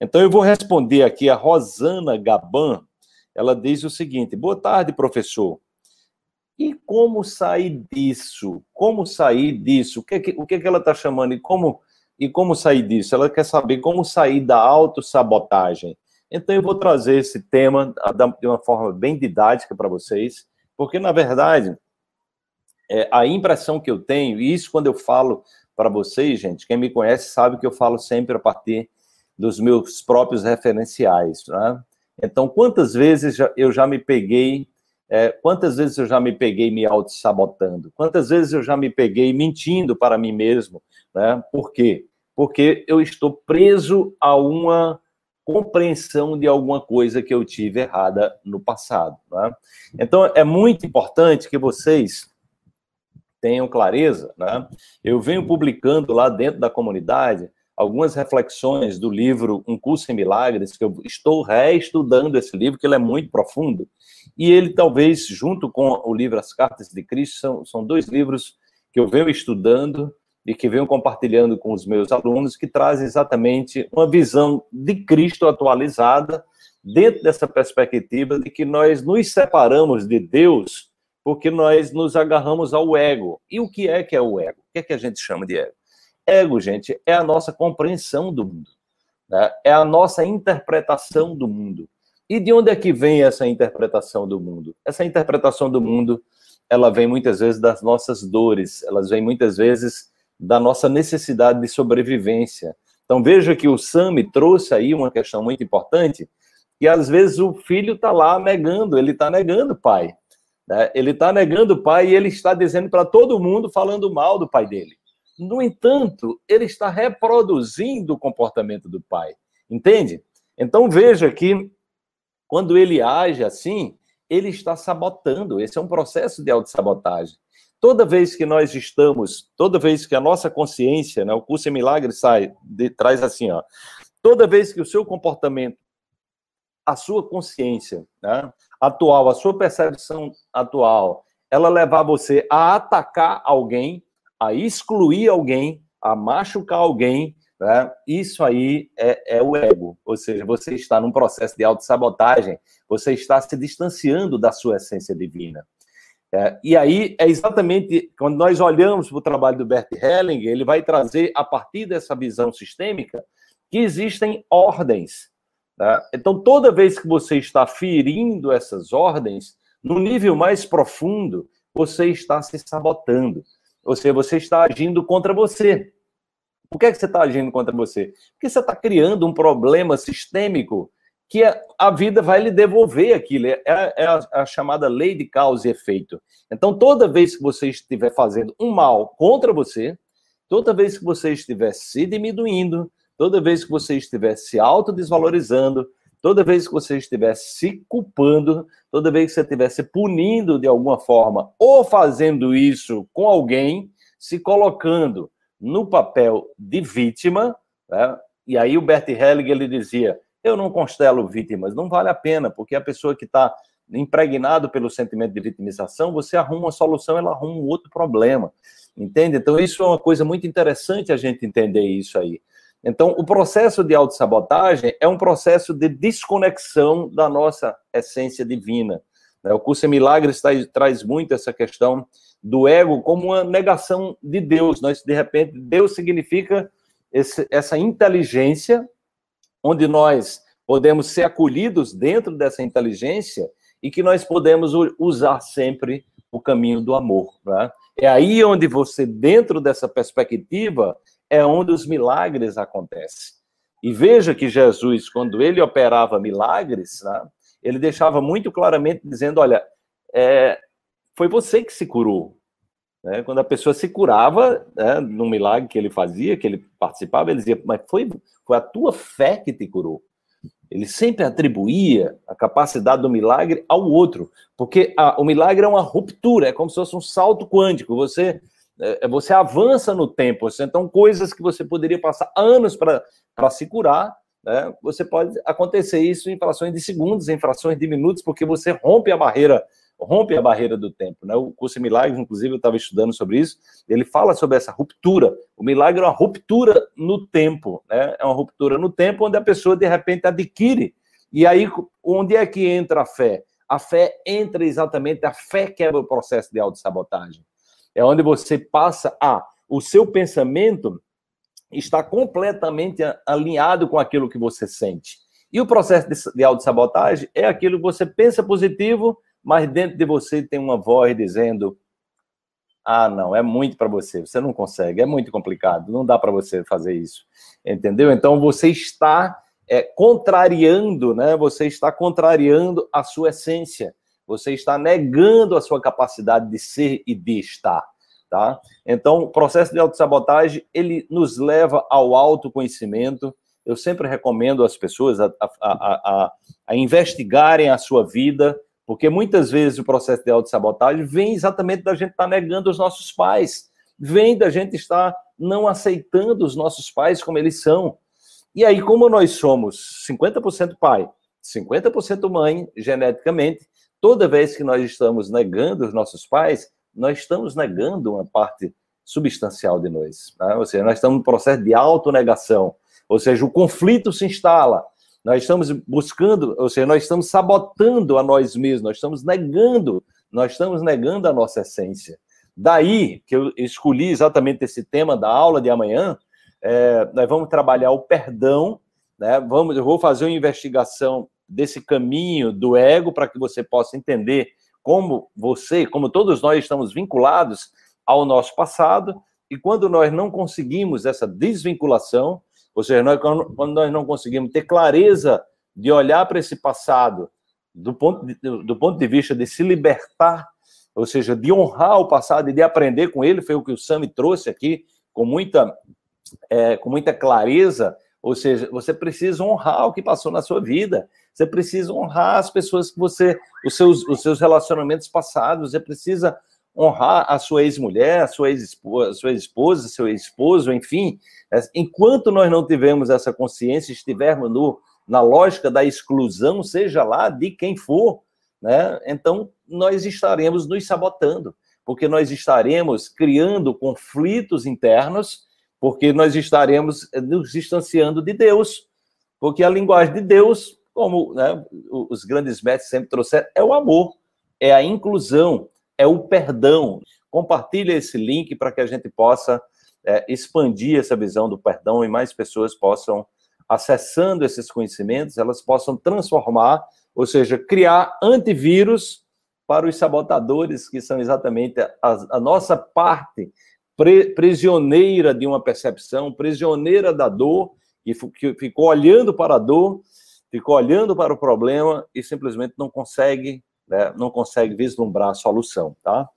Então eu vou responder aqui a Rosana Gaban. Ela diz o seguinte: Boa tarde, professor. E como sair disso? Como sair disso? O que, o que, ela está chamando? E como, e como sair disso? Ela quer saber como sair da autossabotagem. Então, eu vou trazer esse tema de uma forma bem didática para vocês, porque, na verdade, é, a impressão que eu tenho, e isso quando eu falo para vocês, gente, quem me conhece sabe que eu falo sempre a partir dos meus próprios referenciais. Né? Então, quantas vezes eu já me peguei, é, quantas vezes eu já me peguei me auto-sabotando? Quantas vezes eu já me peguei mentindo para mim mesmo? Né? Por quê? Porque eu estou preso a uma compreensão de alguma coisa que eu tive errada no passado. Né? Então, é muito importante que vocês tenham clareza. Né? Eu venho publicando lá dentro da comunidade algumas reflexões do livro Um Curso em Milagres, que eu estou reestudando esse livro, que ele é muito profundo, e ele talvez, junto com o livro As Cartas de Cristo, são, são dois livros que eu venho estudando e que venho compartilhando com os meus alunos, que traz exatamente uma visão de Cristo atualizada, dentro dessa perspectiva de que nós nos separamos de Deus porque nós nos agarramos ao ego. E o que é que é o ego? O que é que a gente chama de ego? Ego, gente, é a nossa compreensão do mundo, né? é a nossa interpretação do mundo. E de onde é que vem essa interpretação do mundo? Essa interpretação do mundo, ela vem muitas vezes das nossas dores, elas vêm muitas vezes da nossa necessidade de sobrevivência. Então veja que o Sami trouxe aí uma questão muito importante, e às vezes o filho está lá negando, ele está negando o pai. Né? Ele está negando o pai e ele está dizendo para todo mundo, falando mal do pai dele. No entanto, ele está reproduzindo o comportamento do pai. Entende? Então veja que quando ele age assim, ele está sabotando. Esse é um processo de autossabotagem. Toda vez que nós estamos, toda vez que a nossa consciência, né, o curso em milagre sai, de, traz assim, ó, toda vez que o seu comportamento, a sua consciência né, atual, a sua percepção atual, ela levar você a atacar alguém, a excluir alguém, a machucar alguém, né, isso aí é, é o ego. Ou seja, você está num processo de autossabotagem, você está se distanciando da sua essência divina. É, e aí é exatamente quando nós olhamos para o trabalho do Bert Hellinger, ele vai trazer, a partir dessa visão sistêmica, que existem ordens. Né? Então, toda vez que você está ferindo essas ordens, no nível mais profundo, você está se sabotando. Ou seja, você está agindo contra você. Por que, é que você está agindo contra você? Porque você está criando um problema sistêmico que a vida vai lhe devolver aquilo. É, é a, a, chamada lei de causa e efeito. Então, toda vez que você estiver fazendo um mal contra você, toda vez que você estiver se diminuindo, toda vez que você estiver se autodesvalorizando, toda vez que você estiver se culpando, toda vez que você estiver se punindo de alguma forma, ou fazendo isso com alguém, se colocando no papel de vítima, né? e aí o Bert Hellinger ele dizia eu não constelo vítimas, não vale a pena, porque a pessoa que está impregnado pelo sentimento de vitimização, você arruma uma solução, ela arruma um outro problema, entende? Então, isso é uma coisa muito interessante a gente entender isso aí. Então, o processo de autossabotagem é um processo de desconexão da nossa essência divina. Né? O curso em Milagres traz muito essa questão do ego como uma negação de Deus. Nós, de repente, Deus significa esse, essa inteligência onde nós podemos ser acolhidos dentro dessa inteligência e que nós podemos usar sempre o caminho do amor. Né? É aí onde você, dentro dessa perspectiva, é onde os milagres acontecem. E veja que Jesus, quando ele operava milagres, né, ele deixava muito claramente dizendo: olha, é, foi você que se curou. Né? Quando a pessoa se curava, né, no milagre que ele fazia, que ele participava, ele dizia: mas foi, foi a tua fé que te curou. Ele sempre atribuía a capacidade do milagre ao outro, porque a, o milagre é uma ruptura, é como se fosse um salto quântico. Você você avança no tempo. Então, coisas que você poderia passar anos para se curar, né, você pode acontecer isso em frações de segundos, em frações de minutos, porque você rompe a barreira rompe a barreira do tempo. Né? O curso milagres, inclusive, eu estava estudando sobre isso, ele fala sobre essa ruptura. O milagre é uma ruptura no tempo, né? é uma ruptura no tempo onde a pessoa, de repente, adquire. E aí, onde é que entra a fé? A fé entra exatamente, a fé quebra o processo de autossabotagem. É onde você passa a, o seu pensamento está completamente alinhado com aquilo que você sente. E o processo de, autossabotagem é aquilo que você pensa positivo, mas dentro de você tem uma voz dizendo: ah, não, é muito para você, você não consegue, é muito complicado, não dá para você fazer isso. Entendeu? Então você está é, contrariando, né? Você está contrariando a sua essência. Você está negando a sua capacidade de ser e de estar, tá? Então, o processo de autossabotagem, ele nos leva ao autoconhecimento, eu sempre recomendo às pessoas a, a, a, a, investigarem a sua vida, porque muitas vezes o processo de autossabotagem vem exatamente da gente estar tá negando os nossos pais, vem da gente estar não aceitando os nossos pais como eles são. E aí, como nós somos 50% pai, 50% mãe, geneticamente, toda vez que nós estamos negando os nossos pais, nós estamos negando uma parte substancial de nós. Né? Ou seja, nós estamos no processo de autonegação. Ou seja, o conflito se instala. Nós estamos buscando, ou seja, nós estamos sabotando a nós mesmos, nós estamos negando, nós estamos negando a nossa essência. Daí que eu escolhi exatamente esse tema da aula de amanhã. É, nós vamos trabalhar o perdão, né? Vamos, eu vou fazer uma investigação desse caminho do ego para que você possa entender como você, como todos nós estamos vinculados ao nosso passado e quando nós não conseguimos essa desvinculação, ou seja, nós, quando nós não conseguimos ter clareza de olhar para esse passado do ponto, de, do ponto de vista de se libertar, ou seja, de honrar o passado e de aprender com ele, foi o que o Sami trouxe aqui com muita, é, com muita clareza. Ou seja, você precisa honrar o que passou na sua vida. Você precisa honrar as pessoas que você, os seus, os seus relacionamentos passados. Você precisa honrar a sua ex-mulher, a sua ex-esposa, sua esposa, seu esposo, enfim. É, enquanto nós não tivermos essa consciência, estivermos no, na lógica da exclusão, seja lá de quem for, né? Então nós estaremos nos sabotando, porque nós estaremos criando conflitos internos, porque nós estaremos nos distanciando de Deus, porque a linguagem de Deus, como né, os grandes mestres sempre trouxeram, é o amor, é a inclusão, é o perdão. Compartilhe esse link para que a gente possa é, expandir essa visão do perdão e mais pessoas possam, acessando esses conhecimentos, elas possam transformar, ou seja, criar antivírus para os sabotadores, que são exatamente a, a nossa parte pre, prisioneira de uma percepção, prisioneira da dor, que, que ficou olhando para a dor, ficou olhando para o problema e simplesmente não consegue né, não consegue vislumbrar a solução, tá?